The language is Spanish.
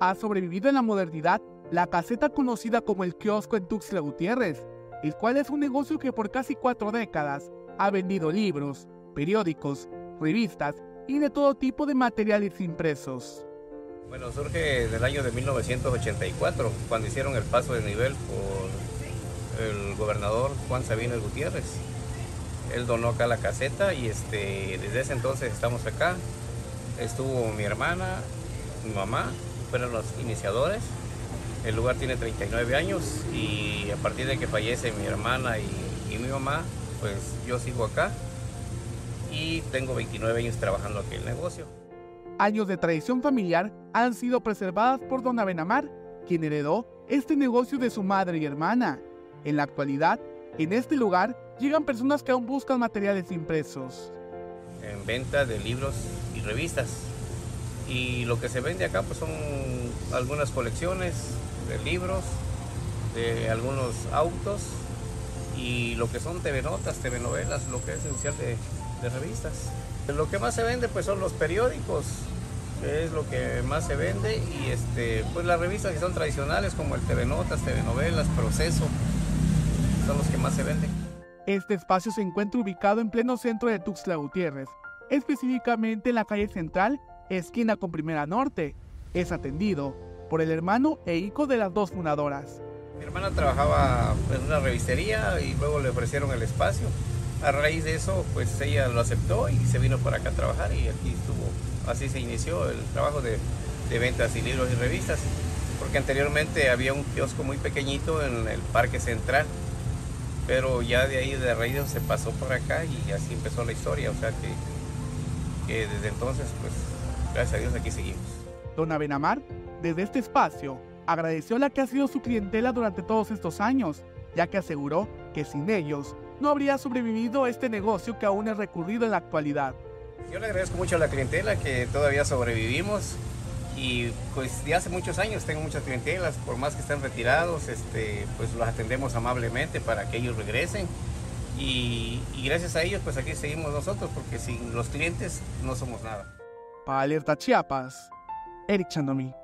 ha sobrevivido en la modernidad la caseta conocida como el kiosco en Tuxtla Gutiérrez, el cual es un negocio que por casi cuatro décadas ha vendido libros, periódicos, revistas y de todo tipo de materiales impresos. Bueno, surge del año de 1984, cuando hicieron el paso de nivel por el gobernador Juan Sabino Gutiérrez. Él donó acá la caseta y este, desde ese entonces estamos acá. Estuvo mi hermana, mi mamá, fueron los iniciadores. El lugar tiene 39 años y a partir de que fallece mi hermana y, y mi mamá, pues yo sigo acá y tengo 29 años trabajando aquí en el negocio. Años de tradición familiar han sido preservadas por Don Abenamar, quien heredó este negocio de su madre y hermana. En la actualidad, en este lugar llegan personas que aún buscan materiales impresos. En venta de libros y revistas. Y lo que se vende acá pues son algunas colecciones de libros, de algunos autos y lo que son TV notas, TV novelas, lo que es esencial de, revistas. Lo que más se vende pues son los periódicos, que es lo que más se vende y este pues las revistas que son tradicionales como el TV Notas, TV Novelas, Proceso, son los que más se venden. Este espacio se encuentra ubicado en pleno centro de Tuxtla Gutiérrez, específicamente en la calle central, esquina con Primera Norte. Es atendido por el hermano e hijo de las dos fundadoras. Mi hermana trabajaba en una revistería y luego le ofrecieron el espacio. A raíz de eso, pues ella lo aceptó y se vino para acá a trabajar y aquí estuvo. Así se inició el trabajo de, ventas y libros y revistas, porque anteriormente había un kiosco muy pequeñito en el Parque Central, pero ya de ahí de raíz se pasó por acá y así empezó la historia, o sea que desde entonces, pues gracias a Dios aquí seguimos. Don Abenamar, desde este espacio, agradeció la que ha sido su clientela durante todos estos años, ya que aseguró que sin ellos no habría sobrevivido este negocio que aún es recurrido en la actualidad. Yo le agradezco mucho a la clientela que todavía sobrevivimos y pues de hace muchos años tengo muchas clientelas, por más que estén retirados, este, pues los atendemos amablemente para que ellos regresen y, y gracias a ellos pues aquí seguimos nosotros porque sin los clientes no somos nada. Alerta Chiapas, Eric Chandomí.